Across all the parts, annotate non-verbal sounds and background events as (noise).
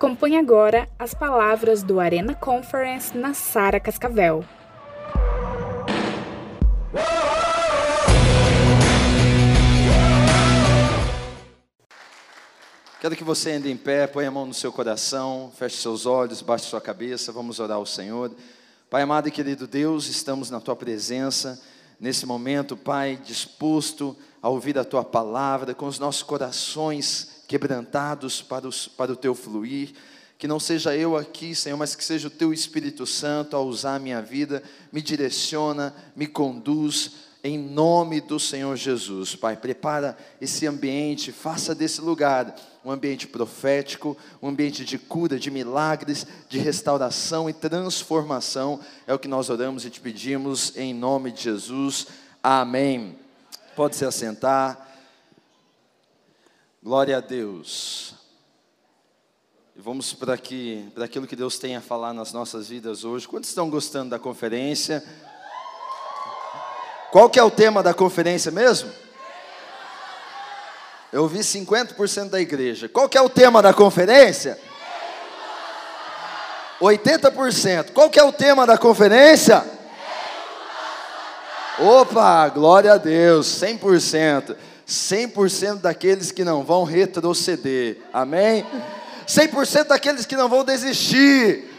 Acompanhe agora as palavras do Arena Conference na Sara Cascavel. Quero que você ande em pé, ponha a mão no seu coração, feche seus olhos, baixe sua cabeça, vamos orar ao Senhor. Pai amado e querido Deus, estamos na tua presença, nesse momento, Pai, disposto a ouvir a tua palavra, com os nossos corações quebrantados para, os, para o teu fluir. Que não seja eu aqui, Senhor, mas que seja o teu Espírito Santo a usar a minha vida, me direciona, me conduz, em nome do Senhor Jesus. Pai, prepara esse ambiente, faça desse lugar um ambiente profético, um ambiente de cura, de milagres, de restauração e transformação. É o que nós oramos e te pedimos em nome de Jesus. Amém. Pode se assentar. Glória a Deus. E vamos para, aqui, para aquilo que Deus tem a falar nas nossas vidas hoje. Quantos estão gostando da conferência? Qual que é o tema da conferência mesmo? Eu vi 50% da igreja. Qual que é o tema da conferência? 80%. Qual que é o tema da conferência? Opa, glória a Deus, 100%. 100% daqueles que não vão retroceder. Amém? 100% daqueles que não vão desistir.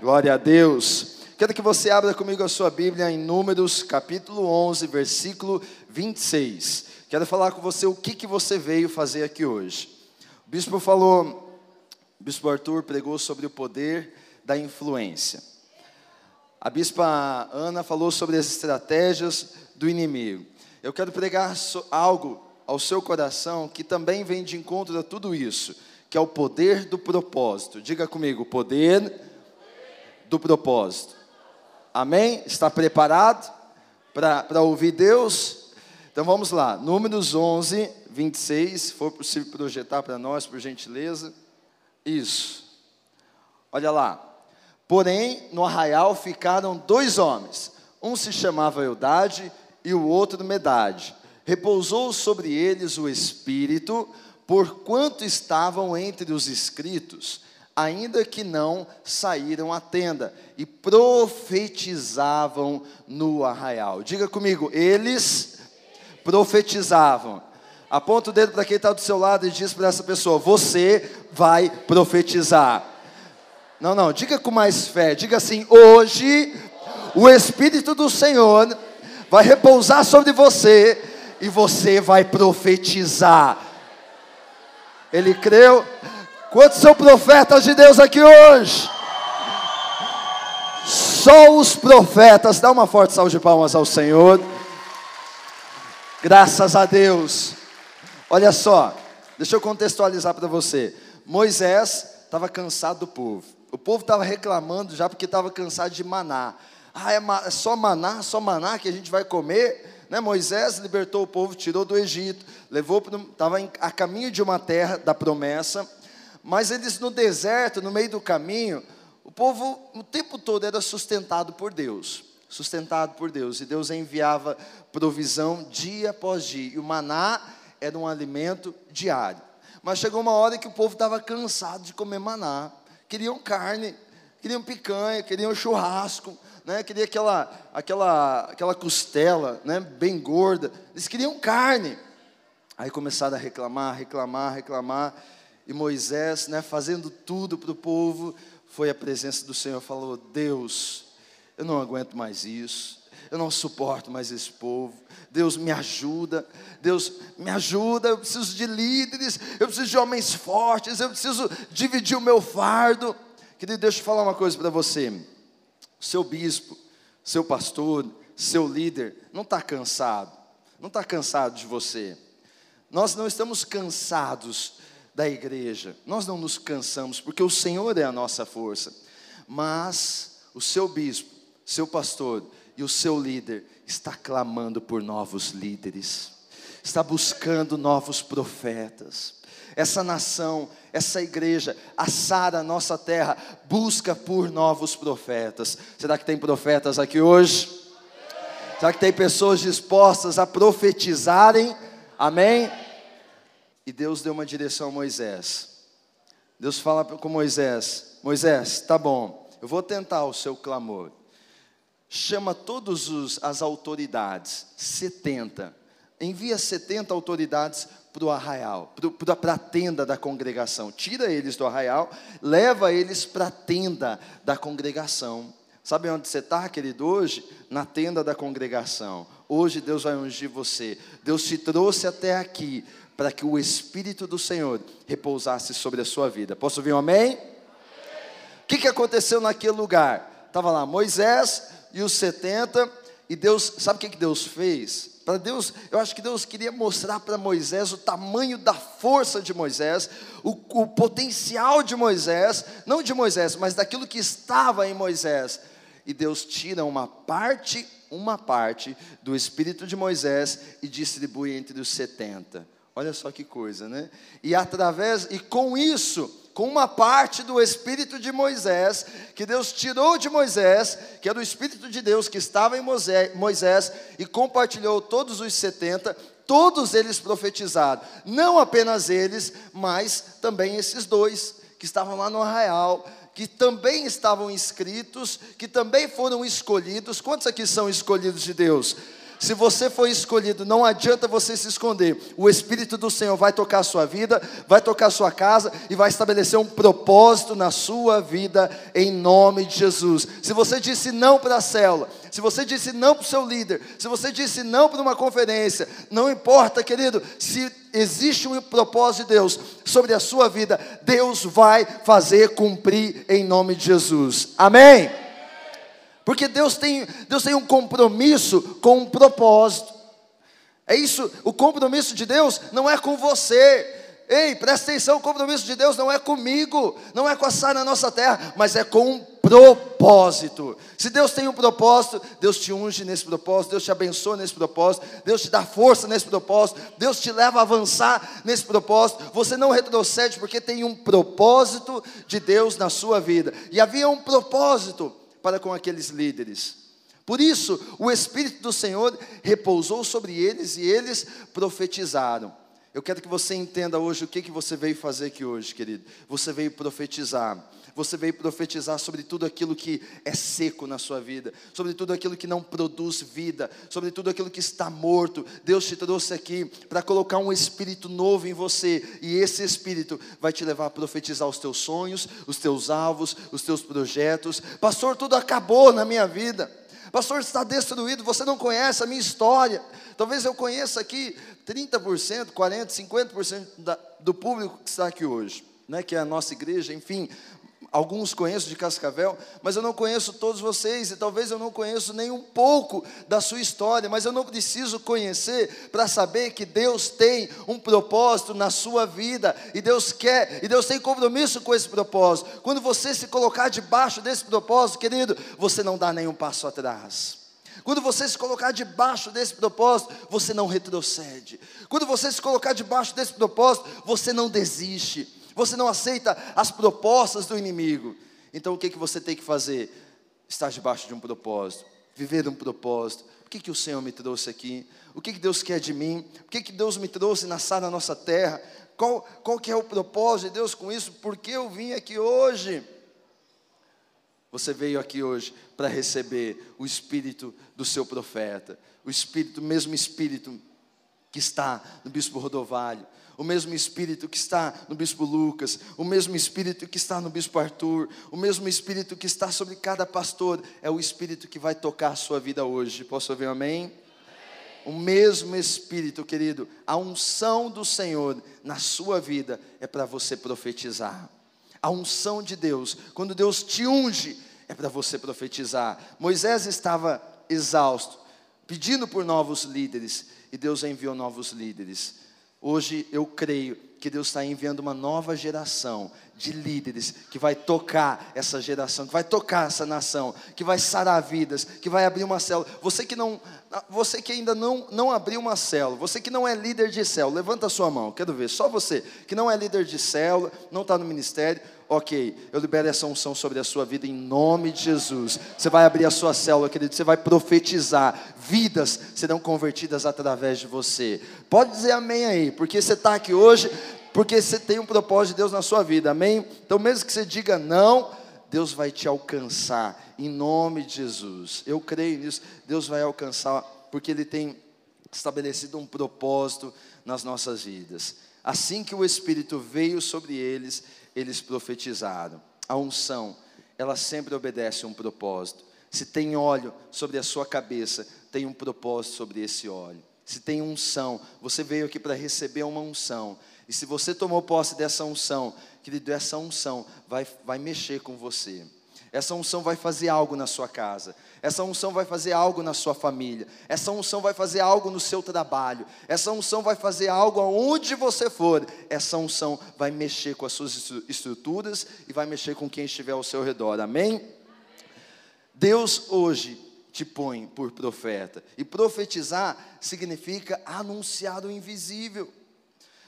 Glória a Deus. Quero que você abra comigo a sua Bíblia em Números, capítulo 11, versículo 26. Quero falar com você o que, que você veio fazer aqui hoje. O bispo falou, o bispo Arthur pregou sobre o poder da influência. A bispa Ana falou sobre as estratégias do inimigo. Eu quero pregar algo ao seu coração que também vem de encontro a tudo isso, que é o poder do propósito. Diga comigo, poder do propósito. Amém? Está preparado para ouvir Deus? Então vamos lá, Números 11, 26, se for possível projetar para nós, por gentileza. Isso. Olha lá. Porém, no arraial ficaram dois homens. Um se chamava Eudade e o outro Medade. Repousou sobre eles o Espírito, porquanto estavam entre os escritos, ainda que não saíram à tenda, e profetizavam no arraial. Diga comigo, eles profetizavam. Aponta o dedo para quem está do seu lado e diz para essa pessoa: Você vai profetizar. Não, não, diga com mais fé, diga assim: Hoje o Espírito do Senhor vai repousar sobre você e você vai profetizar. Ele creu. Quantos são profetas de Deus aqui hoje? Só os profetas. Dá uma forte salva de palmas ao Senhor. Graças a Deus. Olha só, deixa eu contextualizar para você. Moisés estava cansado do povo. O povo estava reclamando já porque estava cansado de maná. Ah, é, é só maná, só maná que a gente vai comer. Né? Moisés libertou o povo, tirou do Egito, levou estava a caminho de uma terra da promessa, mas eles no deserto, no meio do caminho, o povo o tempo todo era sustentado por Deus, sustentado por Deus, e Deus enviava provisão dia após dia, e o maná era um alimento diário. Mas chegou uma hora que o povo estava cansado de comer maná, queriam carne, queriam picanha, queriam churrasco, né, queria aquela, aquela, aquela costela, né, bem gorda. Eles queriam carne. Aí começaram a reclamar, reclamar, reclamar. E Moisés, né, fazendo tudo para o povo, foi à presença do Senhor, falou: Deus, eu não aguento mais isso. Eu não suporto mais esse povo. Deus me ajuda. Deus me ajuda. Eu preciso de líderes. Eu preciso de homens fortes. Eu preciso dividir o meu fardo. Querido, deixa eu falar uma coisa para você seu bispo, seu pastor, seu líder, não está cansado, não está cansado de você. Nós não estamos cansados da igreja, nós não nos cansamos, porque o Senhor é a nossa força, mas o seu bispo, seu pastor e o seu líder está clamando por novos líderes, está buscando novos profetas, essa nação, essa igreja, a Sara, nossa terra, busca por novos profetas. Será que tem profetas aqui hoje? Será que tem pessoas dispostas a profetizarem? Amém? E Deus deu uma direção a Moisés. Deus fala com Moisés: Moisés, tá bom, eu vou tentar o seu clamor. Chama todas as autoridades, 70. Envia 70 autoridades para o arraial, para a tenda da congregação. Tira eles do arraial, leva eles para a tenda da congregação. Sabe onde você está, querido? Hoje, na tenda da congregação. Hoje Deus vai ungir você. Deus te trouxe até aqui para que o Espírito do Senhor repousasse sobre a sua vida. Posso ouvir um amém? O que, que aconteceu naquele lugar? Estava lá Moisés e os 70, e Deus, sabe o que, que Deus fez? Para Deus, eu acho que Deus queria mostrar para Moisés o tamanho da força de Moisés, o, o potencial de Moisés, não de Moisés, mas daquilo que estava em Moisés. E Deus tira uma parte, uma parte do espírito de Moisés e distribui entre os 70. Olha só que coisa, né? E através e com isso, com uma parte do espírito de Moisés, que Deus tirou de Moisés, que era o espírito de Deus que estava em Moisés e compartilhou todos os 70, todos eles profetizaram. Não apenas eles, mas também esses dois que estavam lá no arraial, que também estavam inscritos, que também foram escolhidos. Quantos aqui são escolhidos de Deus? Se você foi escolhido, não adianta você se esconder. O Espírito do Senhor vai tocar a sua vida, vai tocar a sua casa e vai estabelecer um propósito na sua vida em nome de Jesus. Se você disse não para a célula, se você disse não para o seu líder, se você disse não para uma conferência, não importa, querido, se existe um propósito de Deus sobre a sua vida, Deus vai fazer cumprir em nome de Jesus. Amém? Porque Deus tem, Deus tem um compromisso com um propósito. É isso, o compromisso de Deus não é com você. Ei, presta atenção, o compromisso de Deus não é comigo, não é com a Sara na nossa terra, mas é com um propósito. Se Deus tem um propósito, Deus te unge nesse propósito, Deus te abençoa nesse propósito, Deus te dá força nesse propósito, Deus te leva a avançar nesse propósito. Você não retrocede porque tem um propósito de Deus na sua vida. E havia um propósito para com aqueles líderes. Por isso, o Espírito do Senhor repousou sobre eles e eles profetizaram. Eu quero que você entenda hoje o que, que você veio fazer aqui hoje, querido. Você veio profetizar. Você veio profetizar sobre tudo aquilo que é seco na sua vida, sobre tudo aquilo que não produz vida, sobre tudo aquilo que está morto. Deus te trouxe aqui para colocar um espírito novo em você, e esse espírito vai te levar a profetizar os teus sonhos, os teus alvos, os teus projetos. Pastor, tudo acabou na minha vida. Pastor, está destruído, você não conhece a minha história. Talvez eu conheça aqui 30%, 40%, 50% da, do público que está aqui hoje, né, que é a nossa igreja, enfim, alguns conheço de Cascavel, mas eu não conheço todos vocês, e talvez eu não conheço nem um pouco da sua história, mas eu não preciso conhecer para saber que Deus tem um propósito na sua vida, e Deus quer, e Deus tem compromisso com esse propósito. Quando você se colocar debaixo desse propósito, querido, você não dá nenhum passo atrás. Quando você se colocar debaixo desse propósito, você não retrocede. Quando você se colocar debaixo desse propósito, você não desiste. Você não aceita as propostas do inimigo. Então o que, que você tem que fazer? Estar debaixo de um propósito, viver um propósito. O que, que o Senhor me trouxe aqui? O que, que Deus quer de mim? O que, que Deus me trouxe na sala da nossa terra? Qual, qual que é o propósito de Deus com isso? Por que eu vim aqui hoje? Você veio aqui hoje para receber o espírito do seu profeta, o espírito, o mesmo espírito que está no bispo Rodovalho, o mesmo espírito que está no bispo Lucas, o mesmo espírito que está no bispo Arthur, o mesmo espírito que está sobre cada pastor, é o espírito que vai tocar a sua vida hoje. Posso ouvir um amém? O mesmo espírito, querido, a unção do Senhor na sua vida é para você profetizar. A unção de Deus, quando Deus te unge, é para você profetizar. Moisés estava exausto, pedindo por novos líderes, e Deus enviou novos líderes. Hoje eu creio que Deus está enviando uma nova geração de líderes que vai tocar essa geração, que vai tocar essa nação, que vai sarar vidas, que vai abrir uma célula. Você que não, você que ainda não, não abriu uma célula, você que não é líder de célula, levanta a sua mão, quero ver, só você que não é líder de célula, não está no ministério, ok, eu libero essa unção sobre a sua vida em nome de Jesus. Você vai abrir a sua célula, querido, você vai profetizar, vidas serão convertidas através de você. Pode dizer amém aí, porque você está aqui hoje porque você tem um propósito de Deus na sua vida, amém? Então, mesmo que você diga não, Deus vai te alcançar, em nome de Jesus. Eu creio nisso, Deus vai alcançar, porque Ele tem estabelecido um propósito nas nossas vidas. Assim que o Espírito veio sobre eles, eles profetizaram. A unção, ela sempre obedece a um propósito. Se tem óleo sobre a sua cabeça, tem um propósito sobre esse óleo. Se tem unção, você veio aqui para receber uma unção. E se você tomou posse dessa unção, querido, essa unção vai, vai mexer com você. Essa unção vai fazer algo na sua casa. Essa unção vai fazer algo na sua família. Essa unção vai fazer algo no seu trabalho. Essa unção vai fazer algo aonde você for. Essa unção vai mexer com as suas estruturas e vai mexer com quem estiver ao seu redor. Amém? Deus hoje te põe por profeta. E profetizar significa anunciar o invisível.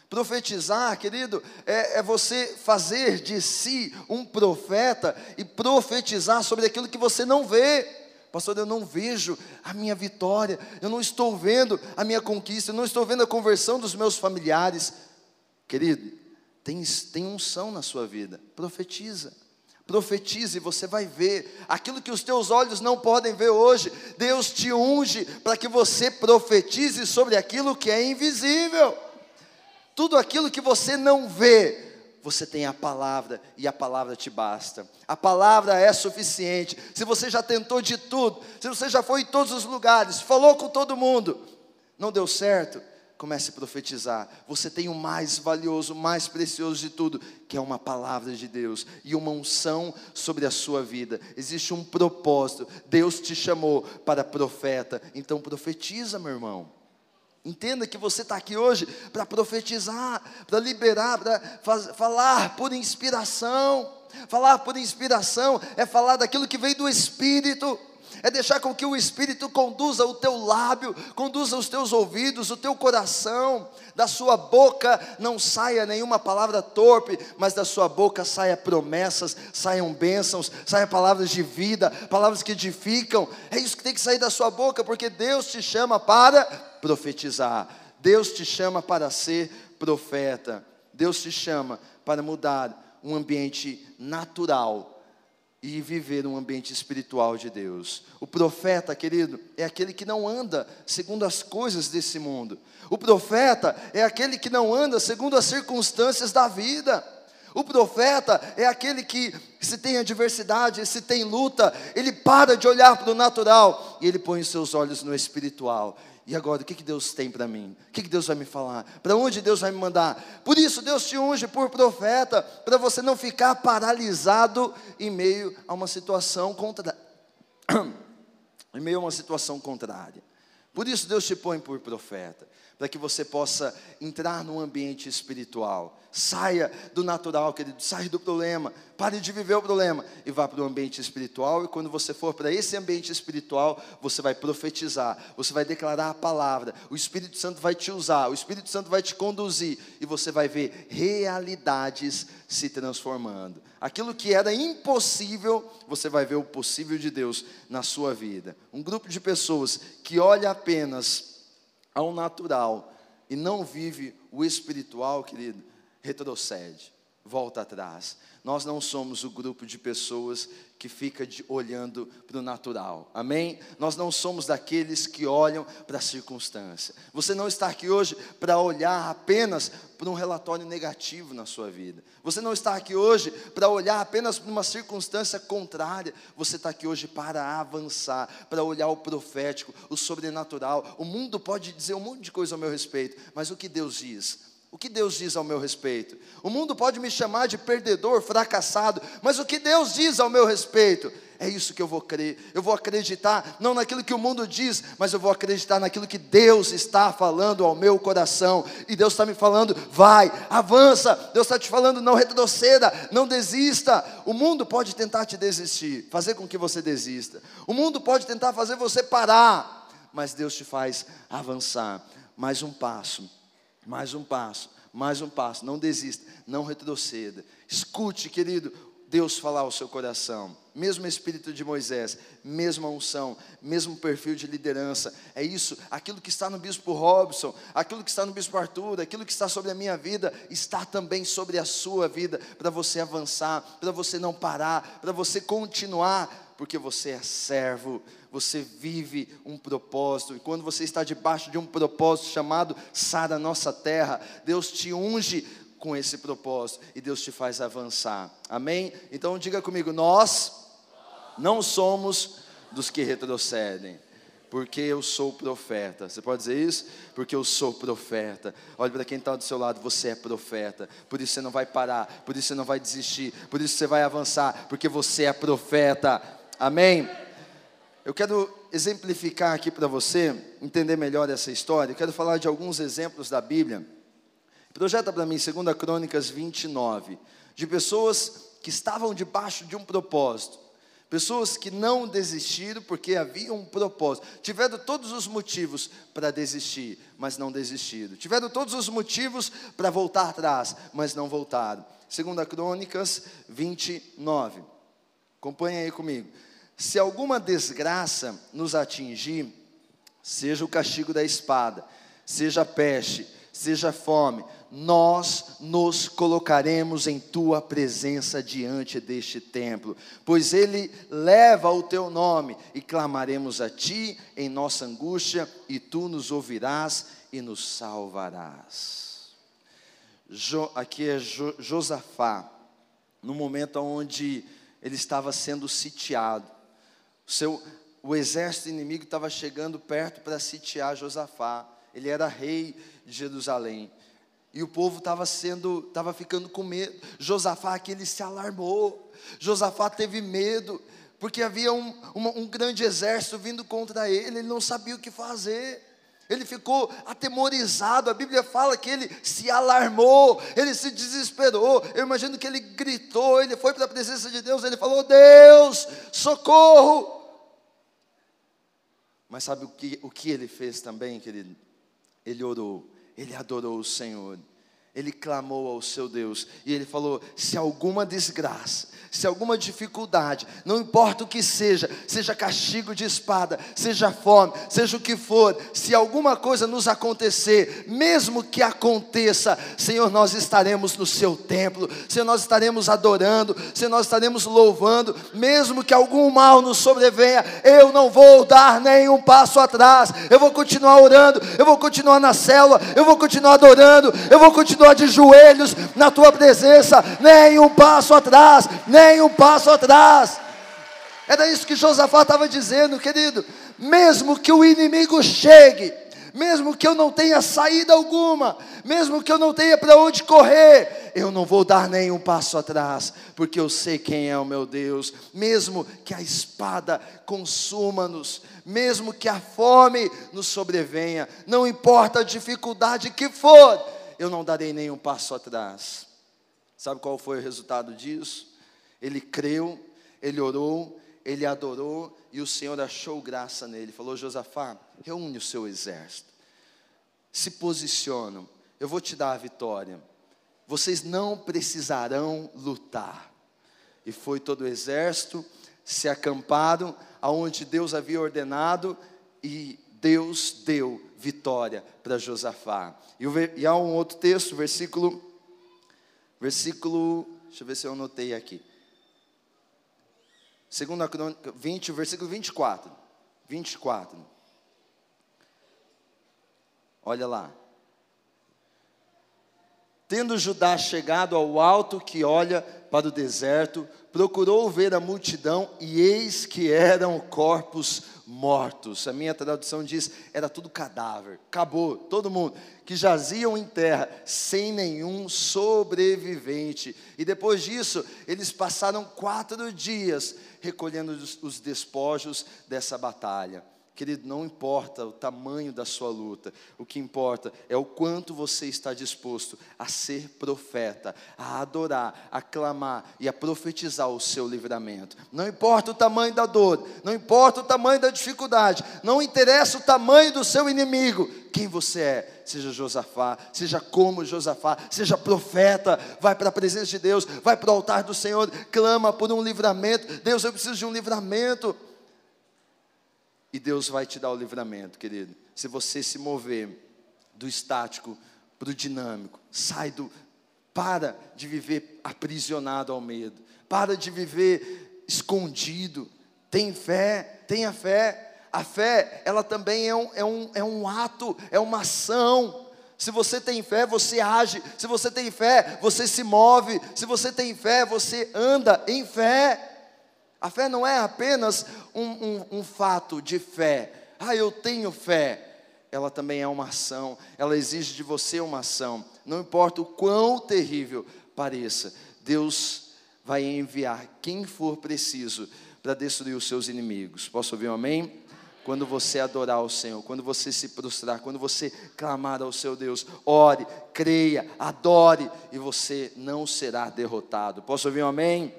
Profetizar, querido, é, é, você fazer de si um profeta e profetizar sobre aquilo que você não vê. Pastor, eu não vejo a minha vitória, eu não estou vendo a minha conquista, eu não estou vendo a conversão dos meus familiares. Querido, tem, tem unção na sua vida, profetiza. Profetize, você vai ver aquilo que os teus olhos não podem ver hoje. Deus te unge para que você profetize sobre aquilo que é invisível. Tudo aquilo que você não vê, você tem a palavra e a palavra te basta. A palavra é suficiente. Se você já tentou de tudo, se você já foi em todos os lugares, falou com todo mundo, não deu certo, comece a profetizar. Você tem o mais valioso, o mais precioso de tudo, que é uma palavra de Deus e uma unção sobre a sua vida. Existe um propósito. Deus te chamou para profeta, então profetiza, meu irmão. Entenda que você está aqui hoje para profetizar, para liberar, para falar por inspiração. Falar por inspiração é falar daquilo que vem do Espírito é deixar com que o Espírito conduza o teu lábio, conduza os teus ouvidos, o teu coração, da sua boca não saia nenhuma palavra torpe, mas da sua boca saia promessas, saiam bênçãos, saiam palavras de vida, palavras que edificam. É isso que tem que sair da sua boca, porque Deus te chama para profetizar. Deus te chama para ser profeta. Deus te chama para mudar um ambiente natural e viver um ambiente espiritual de Deus. O profeta, querido, é aquele que não anda segundo as coisas desse mundo. O profeta é aquele que não anda segundo as circunstâncias da vida. O profeta é aquele que, se tem adversidade, se tem luta, ele para de olhar para o natural e ele põe os seus olhos no espiritual. E agora, o que, que Deus tem para mim? O que, que Deus vai me falar? Para onde Deus vai me mandar? Por isso, Deus te unge por profeta, para você não ficar paralisado em meio a uma situação contra... (clears throat) em meio a uma situação contrária. Por isso, Deus te põe por profeta para que você possa entrar num ambiente espiritual. Saia do natural, querido, saia do problema, pare de viver o problema e vá para o ambiente espiritual. E quando você for para esse ambiente espiritual, você vai profetizar, você vai declarar a palavra, o Espírito Santo vai te usar, o Espírito Santo vai te conduzir e você vai ver realidades se transformando. Aquilo que era impossível, você vai ver o possível de Deus na sua vida. Um grupo de pessoas que olha apenas ao natural e não vive o espiritual, querido, retrocede, volta atrás. Nós não somos o grupo de pessoas que fica de, olhando para o natural. Amém? Nós não somos daqueles que olham para a circunstância. Você não está aqui hoje para olhar apenas para um relatório negativo na sua vida. Você não está aqui hoje para olhar apenas para uma circunstância contrária. Você está aqui hoje para avançar, para olhar o profético, o sobrenatural. O mundo pode dizer um monte de coisa ao meu respeito, mas o que Deus diz? O que Deus diz ao meu respeito? O mundo pode me chamar de perdedor, fracassado, mas o que Deus diz ao meu respeito? É isso que eu vou crer. Eu vou acreditar não naquilo que o mundo diz, mas eu vou acreditar naquilo que Deus está falando ao meu coração. E Deus está me falando, vai, avança. Deus está te falando, não retroceda, não desista. O mundo pode tentar te desistir, fazer com que você desista. O mundo pode tentar fazer você parar, mas Deus te faz avançar. Mais um passo mais um passo, mais um passo. Não desista, não retroceda. Escute, querido, Deus falar ao seu coração. Mesmo espírito de Moisés, mesma unção, mesmo perfil de liderança. É isso, aquilo que está no bispo Robson, aquilo que está no bispo Arthur, aquilo que está sobre a minha vida, está também sobre a sua vida, para você avançar, para você não parar, para você continuar, porque você é servo, você vive um propósito, e quando você está debaixo de um propósito chamado Sara Nossa Terra, Deus te unge com esse propósito e Deus te faz avançar. Amém? Então diga comigo, nós não somos dos que retrocedem. Porque eu sou profeta. Você pode dizer isso? Porque eu sou profeta. Olha para quem está do seu lado, você é profeta. Por isso você não vai parar, por isso você não vai desistir, por isso você vai avançar, porque você é profeta. Amém? Eu quero exemplificar aqui para você, entender melhor essa história. Eu quero falar de alguns exemplos da Bíblia Projeta para mim 2 Crônicas 29, de pessoas que estavam debaixo de um propósito. Pessoas que não desistiram porque havia um propósito. Tiveram todos os motivos para desistir, mas não desistiram. Tiveram todos os motivos para voltar atrás, mas não voltaram. 2 Crônicas 29. Acompanhe aí comigo. Se alguma desgraça nos atingir, seja o castigo da espada, seja peste, seja fome, nós nos colocaremos em tua presença diante deste templo, pois ele leva o teu nome e clamaremos a ti em nossa angústia, e tu nos ouvirás e nos salvarás. Jo, aqui é jo, Josafá, no momento onde ele estava sendo sitiado, seu, o exército inimigo estava chegando perto para sitiar Josafá, ele era rei de Jerusalém. E o povo estava sendo, estava ficando com medo. Josafá aqui ele se alarmou. Josafá teve medo, porque havia um, um grande exército vindo contra ele, ele não sabia o que fazer. Ele ficou atemorizado. A Bíblia fala que ele se alarmou, ele se desesperou. Eu imagino que ele gritou, ele foi para a presença de Deus, ele falou: Deus, socorro! Mas sabe o que, o que ele fez também, querido? Ele orou ele adorou o Senhor. Ele clamou ao seu Deus e ele falou: se alguma desgraça, se alguma dificuldade, não importa o que seja, seja castigo de espada, seja fome, seja o que for, se alguma coisa nos acontecer, mesmo que aconteça, Senhor, nós estaremos no seu templo, Senhor, nós estaremos adorando, Senhor, nós estaremos louvando, mesmo que algum mal nos sobrevenha, eu não vou dar nenhum passo atrás, eu vou continuar orando, eu vou continuar na célula, eu vou continuar adorando, eu vou continuar de joelhos na tua presença, nenhum passo atrás, nem um passo atrás. Era isso que Josafá estava dizendo, querido. Mesmo que o inimigo chegue, mesmo que eu não tenha saída alguma, mesmo que eu não tenha para onde correr, eu não vou dar nenhum passo atrás, porque eu sei quem é o meu Deus. Mesmo que a espada consuma-nos, mesmo que a fome nos sobrevenha, não importa a dificuldade que for, eu não darei nenhum passo atrás. Sabe qual foi o resultado disso? Ele creu, ele orou, ele adorou e o Senhor achou graça nele. Falou: Josafá, reúne o seu exército, se posicionam, eu vou te dar a vitória. Vocês não precisarão lutar. E foi todo o exército, se acamparam aonde Deus havia ordenado e Deus deu vitória para Josafá. E, e há um outro texto, versículo, versículo, deixa eu ver se eu anotei aqui. Segunda Crônica 20, versículo 24. 24. Olha lá. Tendo Judá chegado ao alto que olha para o deserto, procurou ver a multidão e eis que eram corpos mortos. A minha tradução diz: era tudo cadáver, acabou, todo mundo, que jaziam em terra, sem nenhum sobrevivente. E depois disso, eles passaram quatro dias recolhendo os, os despojos dessa batalha. Querido, não importa o tamanho da sua luta, o que importa é o quanto você está disposto a ser profeta, a adorar, a clamar e a profetizar o seu livramento. Não importa o tamanho da dor, não importa o tamanho da dificuldade, não interessa o tamanho do seu inimigo, quem você é, seja Josafá, seja como Josafá, seja profeta, vai para a presença de Deus, vai para o altar do Senhor, clama por um livramento. Deus, eu preciso de um livramento. E Deus vai te dar o livramento, querido. Se você se mover do estático para o dinâmico, sai do. Para de viver aprisionado ao medo. Para de viver escondido. Tem fé, tenha fé. A fé, ela também é um, é um, é um ato, é uma ação. Se você tem fé, você age. Se você tem fé, você se move. Se você tem fé, você anda em fé. A fé não é apenas um, um, um fato de fé. Ah, eu tenho fé. Ela também é uma ação. Ela exige de você uma ação. Não importa o quão terrível pareça, Deus vai enviar quem for preciso para destruir os seus inimigos. Posso ouvir um amém? Quando você adorar o Senhor, quando você se prostrar, quando você clamar ao seu Deus, ore, creia, adore e você não será derrotado. Posso ouvir um amém?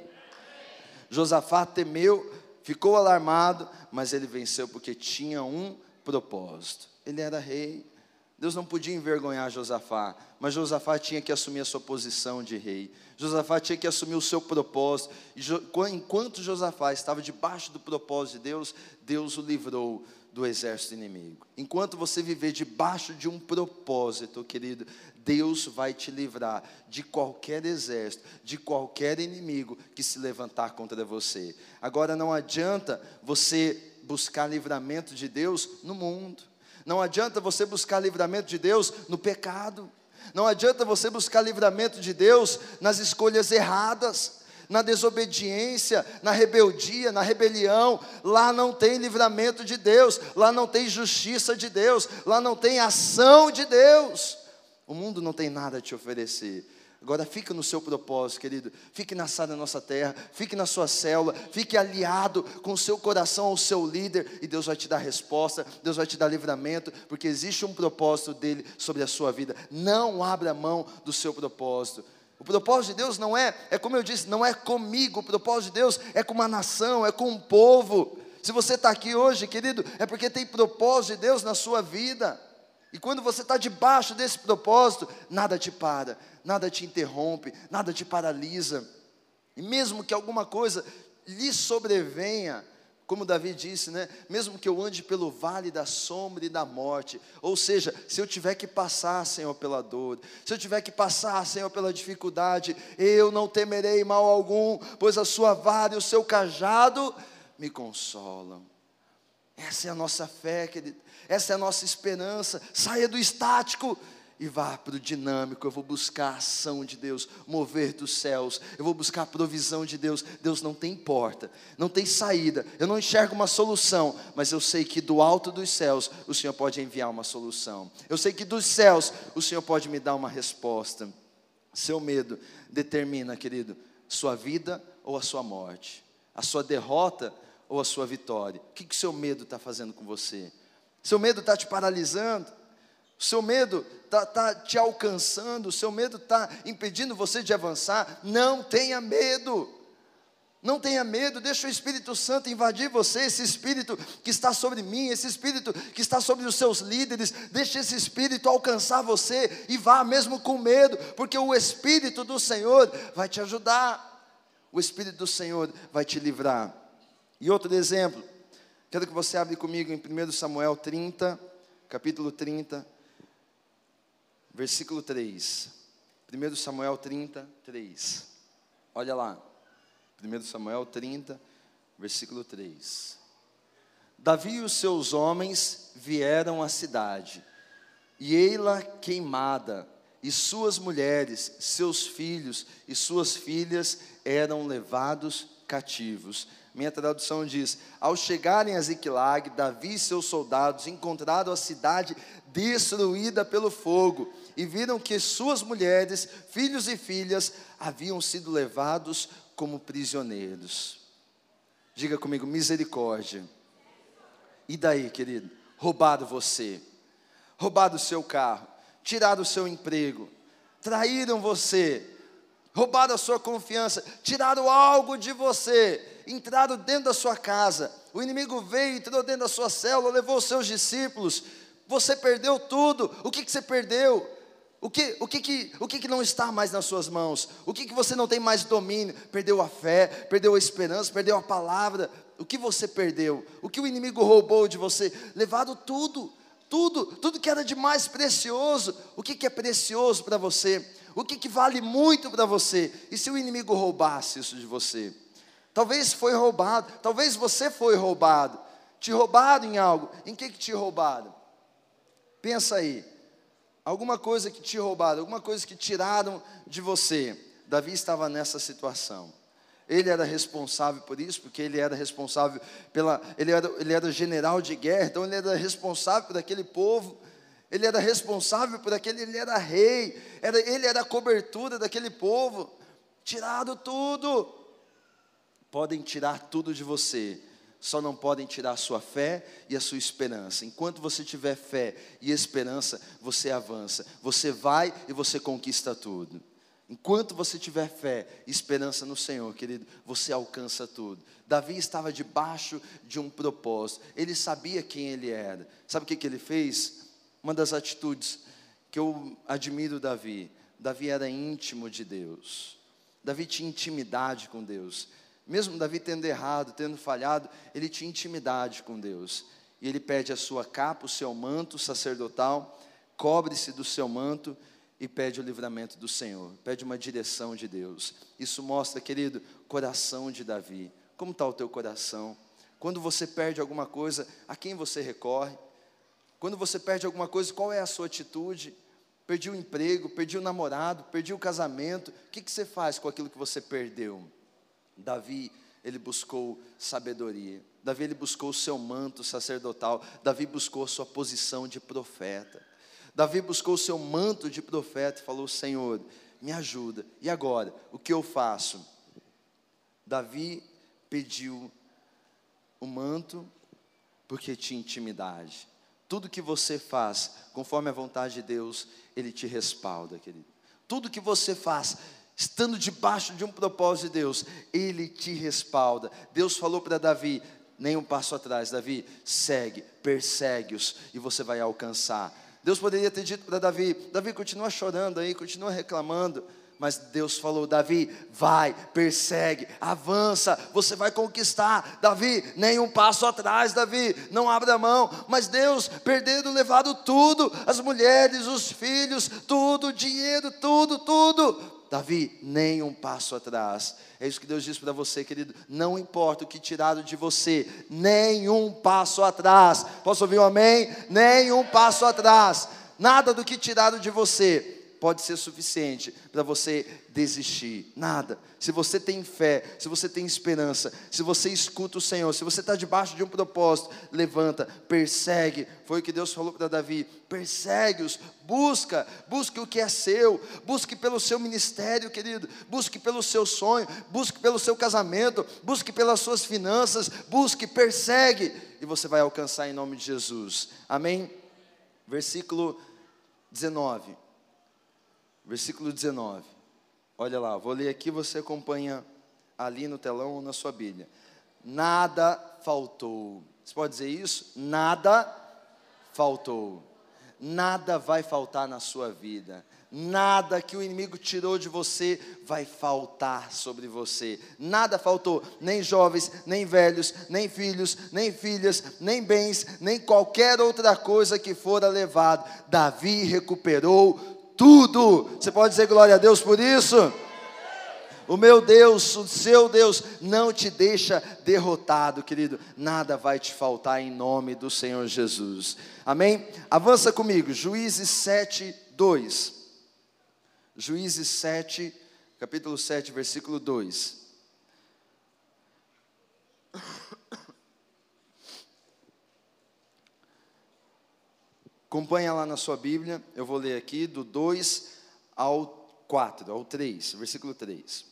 Josafá temeu, ficou alarmado, mas ele venceu porque tinha um propósito. Ele era rei. Deus não podia envergonhar Josafá, mas Josafá tinha que assumir a sua posição de rei. Josafá tinha que assumir o seu propósito. Enquanto Josafá estava debaixo do propósito de Deus, Deus o livrou do exército inimigo. Enquanto você viver debaixo de um propósito, querido, Deus vai te livrar de qualquer exército, de qualquer inimigo que se levantar contra você. Agora não adianta você buscar livramento de Deus no mundo. Não adianta você buscar livramento de Deus no pecado. Não adianta você buscar livramento de Deus nas escolhas erradas na desobediência, na rebeldia, na rebelião, lá não tem livramento de Deus, lá não tem justiça de Deus, lá não tem ação de Deus. O mundo não tem nada a te oferecer. Agora fica no seu propósito, querido. Fique na sala da nossa terra, fique na sua célula, fique aliado com o seu coração ao seu líder e Deus vai te dar resposta, Deus vai te dar livramento, porque existe um propósito dele sobre a sua vida. Não abra mão do seu propósito. O propósito de Deus não é, é como eu disse, não é comigo, o propósito de Deus é com uma nação, é com um povo. Se você está aqui hoje, querido, é porque tem propósito de Deus na sua vida. E quando você está debaixo desse propósito, nada te para, nada te interrompe, nada te paralisa. E mesmo que alguma coisa lhe sobrevenha, como Davi disse, né? Mesmo que eu ande pelo vale da sombra e da morte, ou seja, se eu tiver que passar, Senhor, pela dor, se eu tiver que passar, Senhor, pela dificuldade, eu não temerei mal algum, pois a sua vara e o seu cajado me consolam. Essa é a nossa fé, querido. Essa é a nossa esperança. Saia do estático e vá para o dinâmico. Eu vou buscar a ação de Deus, mover dos céus. Eu vou buscar a provisão de Deus. Deus não tem porta, não tem saída. Eu não enxergo uma solução, mas eu sei que do alto dos céus o Senhor pode enviar uma solução. Eu sei que dos céus o Senhor pode me dar uma resposta. Seu medo determina, querido, sua vida ou a sua morte, a sua derrota ou a sua vitória. O que o seu medo está fazendo com você? Seu medo está te paralisando? O seu medo está tá te alcançando, o seu medo está impedindo você de avançar. Não tenha medo. Não tenha medo, deixa o Espírito Santo invadir você, esse Espírito que está sobre mim, esse Espírito que está sobre os seus líderes, deixa esse Espírito alcançar você e vá mesmo com medo, porque o Espírito do Senhor vai te ajudar, o Espírito do Senhor vai te livrar. E outro exemplo, quero que você abra comigo em 1 Samuel 30, capítulo 30, versículo 3. 1 Samuel 30, 3. Olha lá. 1 Samuel 30, versículo 3. Davi e os seus homens vieram à cidade, e ei-la queimada, e suas mulheres, seus filhos e suas filhas eram levados cativos. Minha tradução diz: Ao chegarem a Ziklag, Davi e seus soldados encontraram a cidade destruída pelo fogo e viram que suas mulheres, filhos e filhas haviam sido levados como prisioneiros. Diga comigo, misericórdia. E daí, querido? Roubado você, roubado o seu carro, tirado o seu emprego, traíram você, roubaram a sua confiança, tiraram algo de você, entraram dentro da sua casa. O inimigo veio, entrou dentro da sua célula, levou os seus discípulos. Você perdeu tudo. O que, que você perdeu? O que, o, que, que, o que, que não está mais nas suas mãos? O que, que você não tem mais domínio? Perdeu a fé, perdeu a esperança, perdeu a palavra. O que você perdeu? O que o inimigo roubou de você? Levado tudo, tudo, tudo que era de mais precioso. O que, que é precioso para você? O que, que vale muito para você? E se o inimigo roubasse isso de você? Talvez foi roubado, talvez você foi roubado. Te roubaram em algo. Em que, que te roubaram? Pensa aí alguma coisa que te roubaram, alguma coisa que tiraram de você. Davi estava nessa situação. Ele era responsável por isso, porque ele era responsável pela. Ele era, ele era general de guerra, então ele era responsável por aquele povo. Ele era responsável por aquele, ele era rei, era, ele era a cobertura daquele povo. Tirado tudo. Podem tirar tudo de você, só não podem tirar a sua fé e a sua esperança. Enquanto você tiver fé e esperança, você avança, você vai e você conquista tudo. Enquanto você tiver fé e esperança no Senhor, querido, você alcança tudo. Davi estava debaixo de um propósito, ele sabia quem ele era. Sabe o que, que ele fez? Uma das atitudes que eu admiro Davi: Davi era íntimo de Deus, Davi tinha intimidade com Deus. Mesmo Davi tendo errado, tendo falhado, ele tinha intimidade com Deus. E ele pede a sua capa, o seu manto sacerdotal, cobre-se do seu manto e pede o livramento do Senhor, pede uma direção de Deus. Isso mostra, querido, coração de Davi. Como está o teu coração? Quando você perde alguma coisa, a quem você recorre? Quando você perde alguma coisa, qual é a sua atitude? Perdi o emprego, perdi o namorado, perdi o casamento. O que, que você faz com aquilo que você perdeu? Davi, ele buscou sabedoria. Davi, ele buscou o seu manto sacerdotal. Davi buscou a sua posição de profeta. Davi buscou o seu manto de profeta e falou: Senhor, me ajuda. E agora, o que eu faço? Davi pediu o manto porque tinha intimidade. Tudo que você faz, conforme a vontade de Deus, Ele te respalda, querido. Tudo que você faz, estando debaixo de um propósito de Deus, ele te respalda. Deus falou para Davi: nem um passo atrás, Davi, segue, persegue-os e você vai alcançar. Deus poderia ter dito para Davi: Davi, continua chorando aí, continua reclamando. Mas Deus falou: Davi, vai, persegue, avança, você vai conquistar. Davi, nem um passo atrás, Davi, não abra mão. Mas Deus, perdendo, levado tudo, as mulheres, os filhos, tudo, dinheiro, tudo, tudo Davi, nem um passo atrás. É isso que Deus diz para você, querido. Não importa o que tirado de você, nem um passo atrás. Posso ouvir um amém? Nem um passo atrás. Nada do que tirado de você pode ser suficiente para você desistir. Nada. Se você tem fé, se você tem esperança, se você escuta o Senhor, se você está debaixo de um propósito, levanta, persegue. Foi o que Deus falou para Davi: persegue-os, busca, busque o que é seu, busque pelo seu ministério, querido, busque pelo seu sonho, busque pelo seu casamento, busque pelas suas finanças, busque, persegue, e você vai alcançar em nome de Jesus. Amém? Versículo 19 versículo 19. Olha lá, vou ler aqui, você acompanha ali no telão ou na sua Bíblia. Nada faltou. Você pode dizer isso? Nada faltou. Nada vai faltar na sua vida. Nada que o inimigo tirou de você vai faltar sobre você. Nada faltou, nem jovens, nem velhos, nem filhos, nem filhas, nem bens, nem qualquer outra coisa que fora levado. Davi recuperou tudo. Você pode dizer glória a Deus por isso? O meu Deus, o seu Deus, não te deixa derrotado, querido. Nada vai te faltar em nome do Senhor Jesus. Amém? Avança comigo, Juízes 7, 2. Juízes 7, capítulo 7, versículo 2. Acompanha lá na sua Bíblia, eu vou ler aqui do 2 ao 4, ao 3, versículo 3.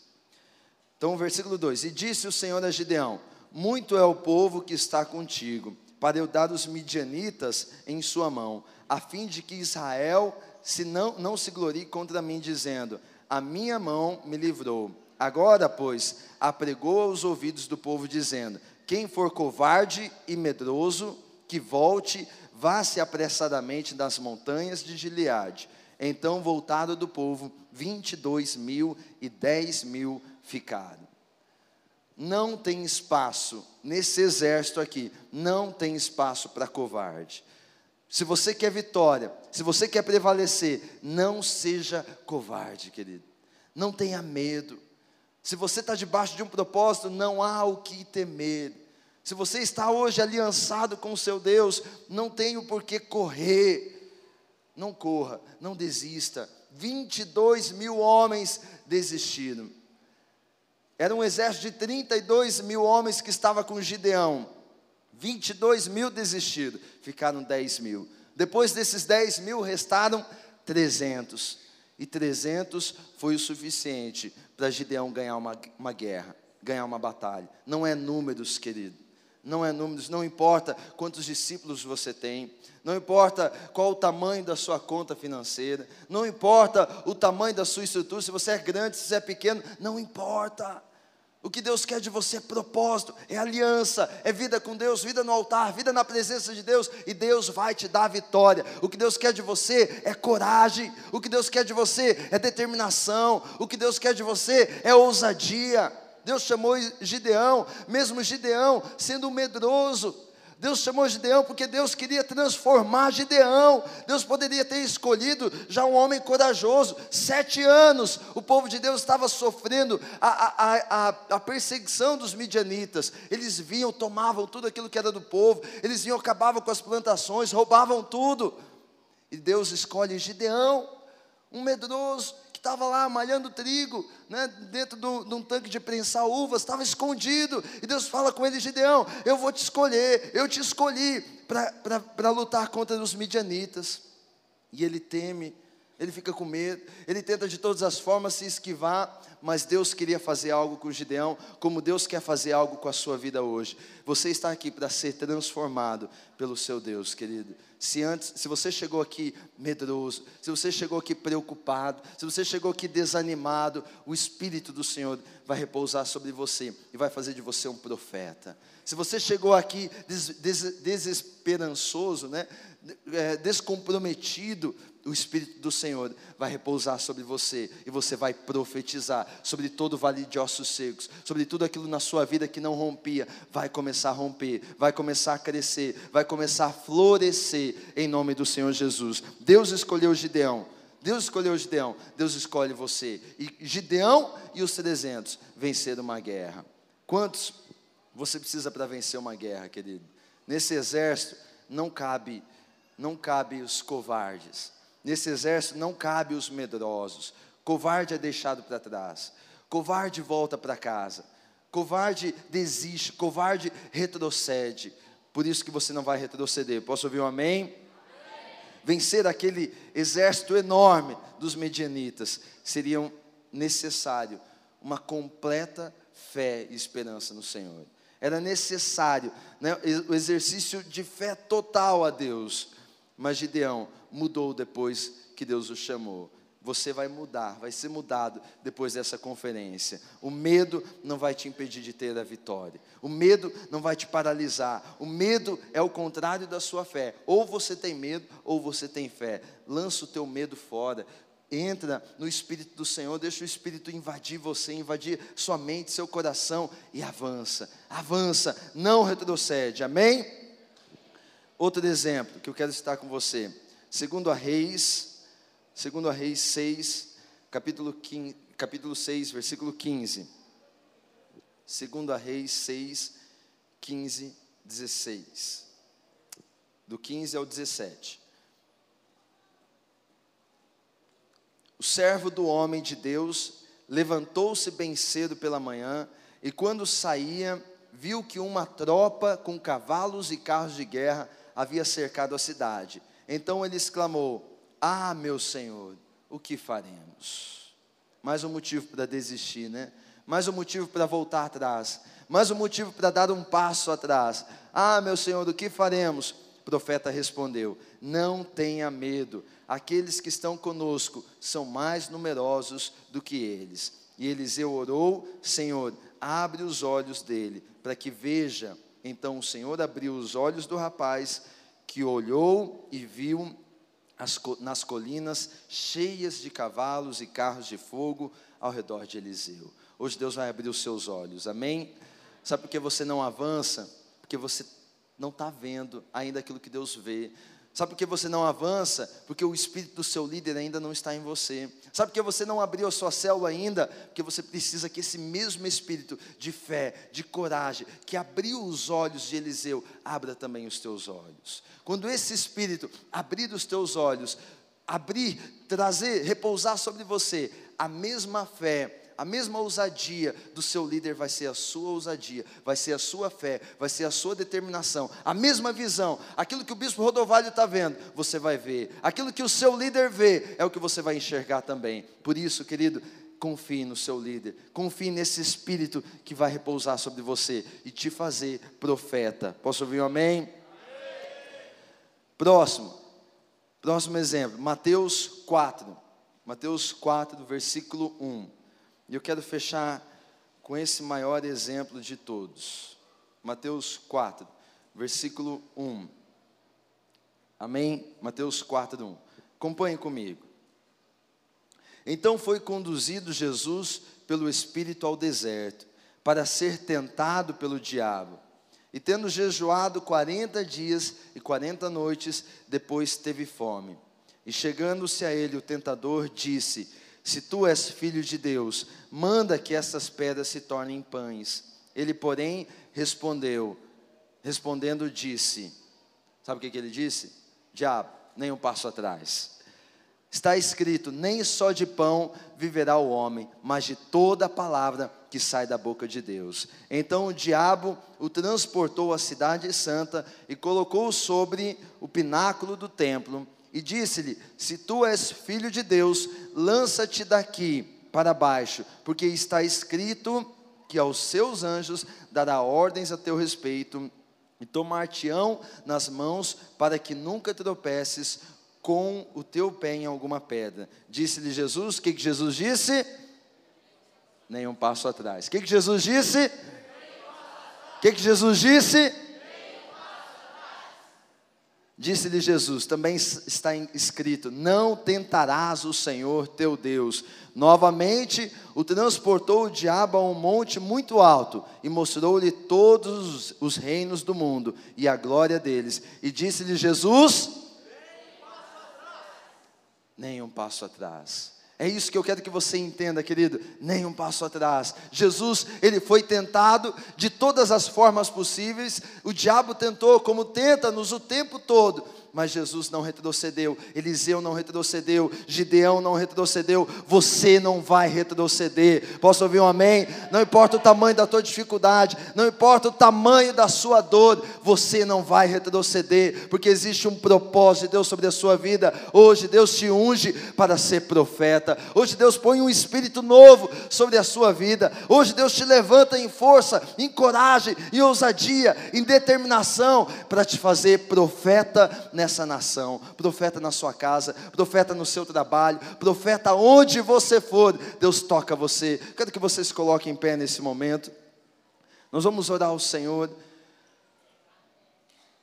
Então, versículo 2: E disse o Senhor a Gideão: Muito é o povo que está contigo, para eu dar os midianitas em sua mão, a fim de que Israel se não, não se glorie contra mim, dizendo: A minha mão me livrou. Agora, pois, apregou aos ouvidos do povo, dizendo: Quem for covarde e medroso, que volte, vá-se apressadamente das montanhas de Gileade. Então voltaram do povo, vinte e dois mil e dez mil ficaram. Não tem espaço nesse exército aqui, não tem espaço para covarde. Se você quer vitória, se você quer prevalecer, não seja covarde, querido. Não tenha medo. Se você está debaixo de um propósito, não há o que temer. Se você está hoje aliançado com o seu Deus, não tem o porquê correr. Não corra, não desista. 22 mil homens desistiram. Era um exército de 32 mil homens que estava com Gideão. 22 mil desistiram, ficaram 10 mil. Depois desses 10 mil, restaram 300. E 300 foi o suficiente para Gideão ganhar uma, uma guerra, ganhar uma batalha. Não é números, querido. Não é números, não importa quantos discípulos você tem, não importa qual o tamanho da sua conta financeira, não importa o tamanho da sua estrutura, se você é grande, se você é pequeno, não importa. O que Deus quer de você é propósito, é aliança, é vida com Deus, vida no altar, vida na presença de Deus, e Deus vai te dar vitória. O que Deus quer de você é coragem, o que Deus quer de você é determinação, o que Deus quer de você é ousadia. Deus chamou Gideão, mesmo Gideão sendo medroso, Deus chamou Gideão porque Deus queria transformar Gideão. Deus poderia ter escolhido já um homem corajoso. Sete anos o povo de Deus estava sofrendo a, a, a, a, perseguição dos midianitas. Eles vinham, tomavam tudo aquilo que era do povo, eles vinham, acabavam com as plantações, roubavam tudo. E Deus escolhe Gideão, um medroso, estava lá malhando trigo, né, dentro de um tanque de prensar uvas, estava escondido. E Deus fala com ele: Gideão, eu vou te escolher, eu te escolhi para lutar contra os midianitas. E ele teme, ele fica com medo, ele tenta de todas as formas se esquivar, mas Deus queria fazer algo com Gideão, como Deus quer fazer algo com a sua vida hoje. Você está aqui para ser transformado pelo seu Deus, querido. Se antes, se você chegou aqui medroso, se você chegou aqui preocupado, se você chegou aqui desanimado, o Espírito do Senhor vai repousar sobre você e vai fazer de você um profeta. Se você chegou aqui des, des, desesperançoso, né, é, descomprometido, o Espírito do Senhor vai repousar sobre você e você vai profetizar sobre todo o vale de ossos secos, sobre tudo aquilo na sua vida que não rompia, vai começar a romper, vai começar a crescer, vai começar a florescer em nome do Senhor Jesus. Deus escolheu Gideão. Deus escolheu Gideão, Deus escolhe você. E Gideão e os 300 venceram uma guerra. Quantos você precisa para vencer uma guerra, querido? Nesse exército não cabe, não cabe os covardes. Nesse exército não cabe os medrosos. Covarde é deixado para trás. Covarde volta para casa. Covarde desiste. Covarde retrocede. Por isso que você não vai retroceder. Posso ouvir um amém? Vencer aquele exército enorme dos medianitas seria necessário uma completa fé e esperança no Senhor. Era necessário né, o exercício de fé total a Deus. Mas Gideão mudou depois que Deus o chamou. Você vai mudar, vai ser mudado depois dessa conferência. O medo não vai te impedir de ter a vitória. O medo não vai te paralisar. O medo é o contrário da sua fé. Ou você tem medo, ou você tem fé. Lança o teu medo fora. Entra no Espírito do Senhor, deixa o Espírito invadir você, invadir sua mente, seu coração e avança. Avança, não retrocede. Amém? Outro exemplo que eu quero citar com você. Segundo a Reis, segundo a Reis 6, capítulo, 15, capítulo 6, versículo 15. Segundo a Reis 6, 15, 16. Do 15 ao 17. O servo do homem de Deus levantou-se bem cedo pela manhã e quando saía, viu que uma tropa com cavalos e carros de guerra havia cercado a cidade. Então ele exclamou: Ah, meu Senhor, o que faremos? Mais um motivo para desistir, né? mais um motivo para voltar atrás, mais um motivo para dar um passo atrás. Ah, meu Senhor, o que faremos? O profeta respondeu: Não tenha medo, aqueles que estão conosco são mais numerosos do que eles. E Eliseu orou: Senhor, abre os olhos dele, para que veja. Então o Senhor abriu os olhos do rapaz, que olhou e viu as, nas colinas cheias de cavalos e carros de fogo ao redor de Eliseu. Hoje Deus vai abrir os seus olhos, amém? Sabe por que você não avança? Porque você não está vendo ainda aquilo que Deus vê. Sabe por que você não avança? Porque o espírito do seu líder ainda não está em você. Sabe por que você não abriu a sua célula ainda? Porque você precisa que esse mesmo espírito de fé, de coragem, que abriu os olhos de Eliseu, abra também os teus olhos. Quando esse espírito abrir os teus olhos, abrir, trazer, repousar sobre você a mesma fé, a mesma ousadia do seu líder vai ser a sua ousadia, vai ser a sua fé, vai ser a sua determinação, a mesma visão, aquilo que o bispo Rodovalho está vendo, você vai ver, aquilo que o seu líder vê, é o que você vai enxergar também. Por isso, querido, confie no seu líder, confie nesse espírito que vai repousar sobre você e te fazer profeta. Posso ouvir um amém? amém. Próximo, próximo exemplo, Mateus 4. Mateus 4, versículo 1. E eu quero fechar com esse maior exemplo de todos. Mateus 4, versículo 1. Amém? Mateus 4, 1. Acompanhe comigo. Então foi conduzido Jesus pelo Espírito ao deserto, para ser tentado pelo diabo. E tendo jejuado quarenta dias e quarenta noites, depois teve fome. E chegando-se a ele, o tentador disse: se tu és filho de Deus, manda que essas pedras se tornem pães. Ele, porém, respondeu, respondendo, disse: Sabe o que, que ele disse? Diabo, nem um passo atrás. Está escrito: nem só de pão viverá o homem, mas de toda a palavra que sai da boca de Deus. Então o diabo o transportou à cidade santa e colocou sobre o pináculo do templo e disse-lhe: Se tu és filho de Deus, lança-te daqui para baixo, porque está escrito que aos seus anjos dará ordens a teu respeito e tomar-te-ão nas mãos para que nunca tropeces com o teu pé em alguma pedra. Disse-lhe Jesus, o que, que Jesus disse? Nenhum passo atrás. O que, que Jesus disse? O que, que Jesus disse? Disse-lhe Jesus, também está escrito: Não tentarás o Senhor teu Deus. Novamente o transportou o diabo a um monte muito alto e mostrou-lhe todos os reinos do mundo e a glória deles. E disse-lhe Jesus: Nem um passo atrás. É isso que eu quero que você entenda, querido. Nem um passo atrás. Jesus, ele foi tentado de todas as formas possíveis. O diabo tentou, como tenta-nos o tempo todo mas Jesus não retrocedeu, Eliseu não retrocedeu, Gideão não retrocedeu, você não vai retroceder. Posso ouvir um amém? Não importa o tamanho da tua dificuldade, não importa o tamanho da sua dor, você não vai retroceder, porque existe um propósito de Deus sobre a sua vida. Hoje Deus te unge para ser profeta. Hoje Deus põe um espírito novo sobre a sua vida. Hoje Deus te levanta em força, em coragem, em ousadia, em determinação para te fazer profeta nessa nessa nação, profeta na sua casa, profeta no seu trabalho, profeta onde você for, Deus toca você. Quero que você se coloque em pé nesse momento. Nós vamos orar ao Senhor.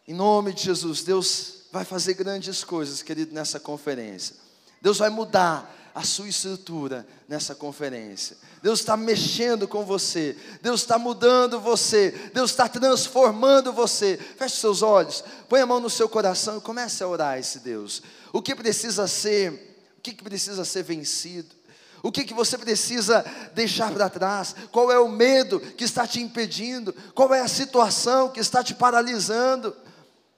Em nome de Jesus, Deus vai fazer grandes coisas, querido, nessa conferência. Deus vai mudar a sua estrutura nessa conferência. Deus está mexendo com você, Deus está mudando você, Deus está transformando você. Feche seus olhos, põe a mão no seu coração e comece a orar esse Deus. O que precisa ser, o que precisa ser vencido? O que, que você precisa deixar para trás? Qual é o medo que está te impedindo? Qual é a situação que está te paralisando?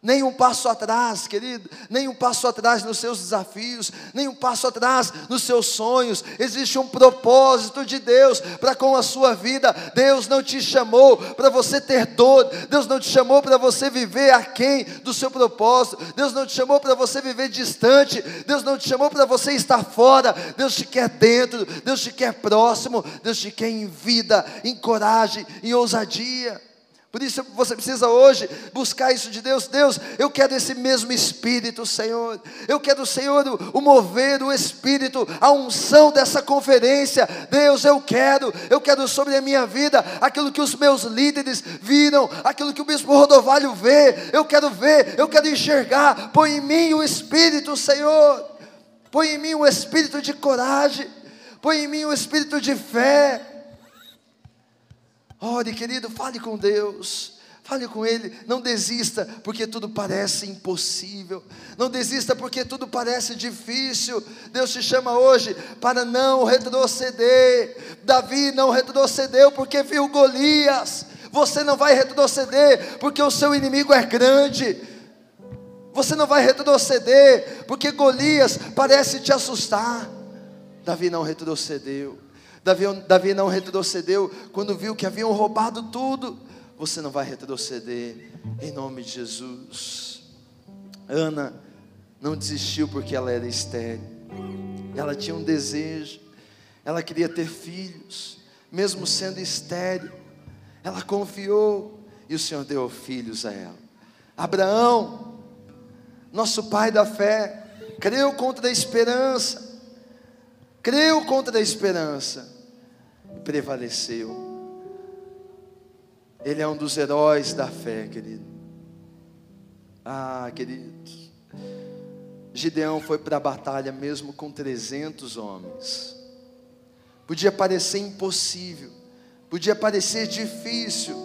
Nem um passo atrás, querido, nem um passo atrás nos seus desafios, nem um passo atrás nos seus sonhos. Existe um propósito de Deus para com a sua vida. Deus não te chamou para você ter dor, Deus não te chamou para você viver aquém do seu propósito, Deus não te chamou para você viver distante, Deus não te chamou para você estar fora, Deus te quer dentro, Deus te quer próximo, Deus te quer em vida, em coragem, em ousadia. Por isso você precisa hoje buscar isso de Deus. Deus, eu quero esse mesmo Espírito, Senhor. Eu quero, Senhor, o mover, o Espírito, a unção dessa conferência. Deus, eu quero, eu quero sobre a minha vida aquilo que os meus líderes viram, aquilo que o bispo Rodovalho vê. Eu quero ver, eu quero enxergar. Põe em mim o Espírito, Senhor. Põe em mim o espírito de coragem. Põe em mim o espírito de fé. Ore, querido, fale com Deus. Fale com Ele, não desista porque tudo parece impossível, não desista porque tudo parece difícil. Deus te chama hoje para não retroceder. Davi não retrocedeu porque viu Golias. Você não vai retroceder porque o seu inimigo é grande. Você não vai retroceder porque Golias parece te assustar. Davi não retrocedeu. Davi, Davi não retrocedeu quando viu que haviam roubado tudo. Você não vai retroceder, em nome de Jesus. Ana não desistiu porque ela era estéril. Ela tinha um desejo, ela queria ter filhos, mesmo sendo estéril. Ela confiou e o Senhor deu filhos a ela. Abraão, nosso pai da fé, creu contra a esperança, creu contra a esperança prevaleceu. Ele é um dos heróis da fé, querido. Ah, queridos. Gideão foi para a batalha mesmo com 300 homens. Podia parecer impossível, podia parecer difícil,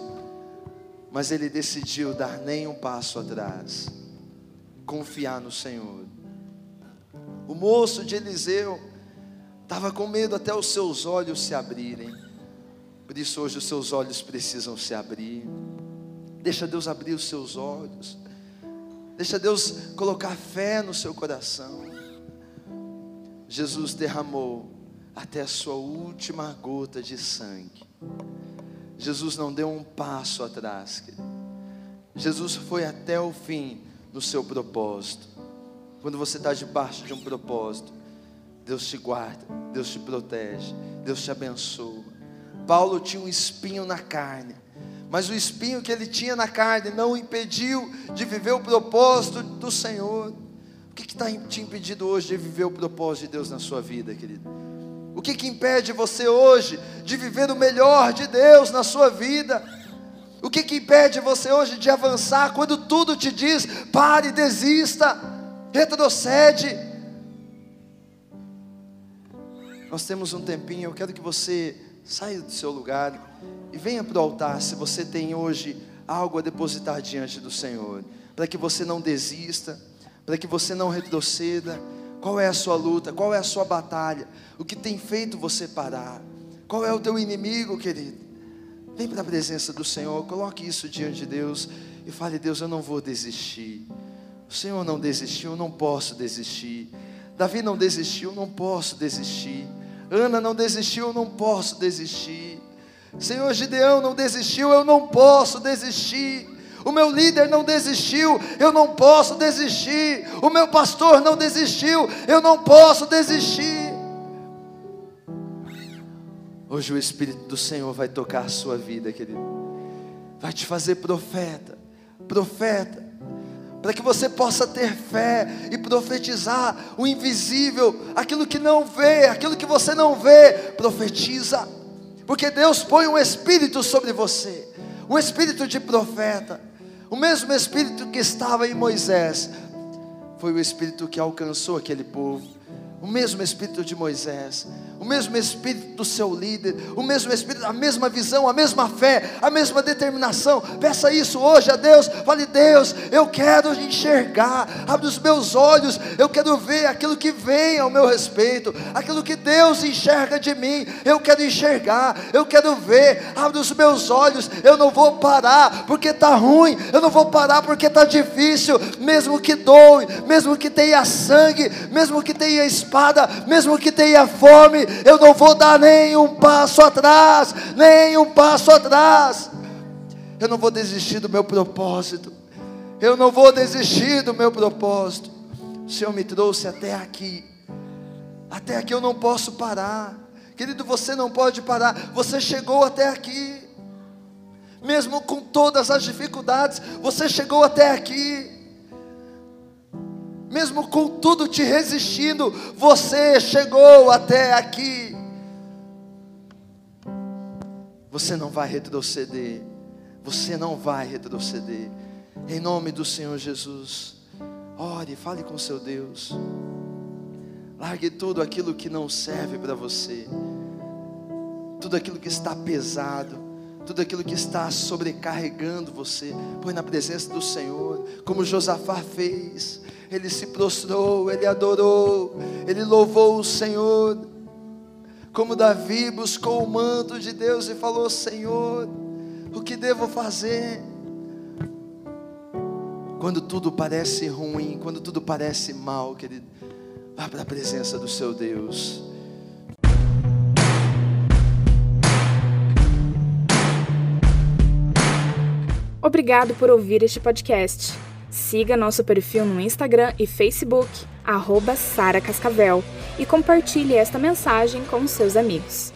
mas ele decidiu dar nem um passo atrás, confiar no Senhor. O moço de Eliseu Estava com medo até os seus olhos se abrirem. Por isso hoje os seus olhos precisam se abrir. Deixa Deus abrir os seus olhos. Deixa Deus colocar fé no seu coração. Jesus derramou até a sua última gota de sangue. Jesus não deu um passo atrás. Querido. Jesus foi até o fim no seu propósito. Quando você está debaixo de um propósito, Deus te guarda, Deus te protege, Deus te abençoa. Paulo tinha um espinho na carne, mas o espinho que ele tinha na carne não o impediu de viver o propósito do Senhor. O que está te impedindo hoje de viver o propósito de Deus na sua vida, querido? O que, que impede você hoje de viver o melhor de Deus na sua vida? O que, que impede você hoje de avançar quando tudo te diz pare, desista, retrocede? Nós temos um tempinho, eu quero que você saia do seu lugar e venha para o altar se você tem hoje algo a depositar diante do Senhor, para que você não desista, para que você não retroceda. Qual é a sua luta? Qual é a sua batalha? O que tem feito você parar? Qual é o teu inimigo, querido? Vem para a presença do Senhor, coloque isso diante de Deus e fale: Deus, eu não vou desistir. O Senhor não desistiu, eu não posso desistir. Davi não desistiu, eu não posso desistir. Ana não desistiu, eu não posso desistir. Senhor Gideão não desistiu, eu não posso desistir. O meu líder não desistiu, eu não posso desistir. O meu pastor não desistiu, eu não posso desistir. Hoje o Espírito do Senhor vai tocar a sua vida, querido. Vai te fazer profeta, profeta para que você possa ter fé e profetizar o invisível, aquilo que não vê, aquilo que você não vê, profetiza, porque Deus põe um espírito sobre você, um espírito de profeta, o mesmo espírito que estava em Moisés, foi o espírito que alcançou aquele povo, o mesmo espírito de Moisés, o mesmo espírito do seu líder, o mesmo espírito, a mesma visão, a mesma fé, a mesma determinação. Peça isso hoje a Deus. Fale, Deus, eu quero enxergar, abre os meus olhos, eu quero ver aquilo que vem ao meu respeito, aquilo que Deus enxerga de mim, eu quero enxergar, eu quero ver, abre os meus olhos, eu não vou parar porque está ruim, eu não vou parar porque está difícil, mesmo que doe, mesmo que tenha sangue, mesmo que tenha espada, mesmo que tenha fome, eu não vou dar nem um passo atrás, nem um passo atrás. Eu não vou desistir do meu propósito. Eu não vou desistir do meu propósito. O Senhor me trouxe até aqui. Até aqui eu não posso parar. Querido, você não pode parar. Você chegou até aqui. Mesmo com todas as dificuldades, você chegou até aqui mesmo com tudo te resistindo, você chegou até aqui. Você não vai retroceder, você não vai retroceder, em nome do Senhor Jesus. Ore, fale com seu Deus, largue tudo aquilo que não serve para você, tudo aquilo que está pesado, tudo aquilo que está sobrecarregando você, põe na presença do Senhor, como Josafá fez ele se prostrou, ele adorou, ele louvou o Senhor. Como Davi buscou o manto de Deus e falou: Senhor, o que devo fazer? Quando tudo parece ruim, quando tudo parece mal, querido, vá para a presença do seu Deus. Obrigado por ouvir este podcast. Siga nosso perfil no Instagram e Facebook, arroba Sara Cascavel, e compartilhe esta mensagem com seus amigos.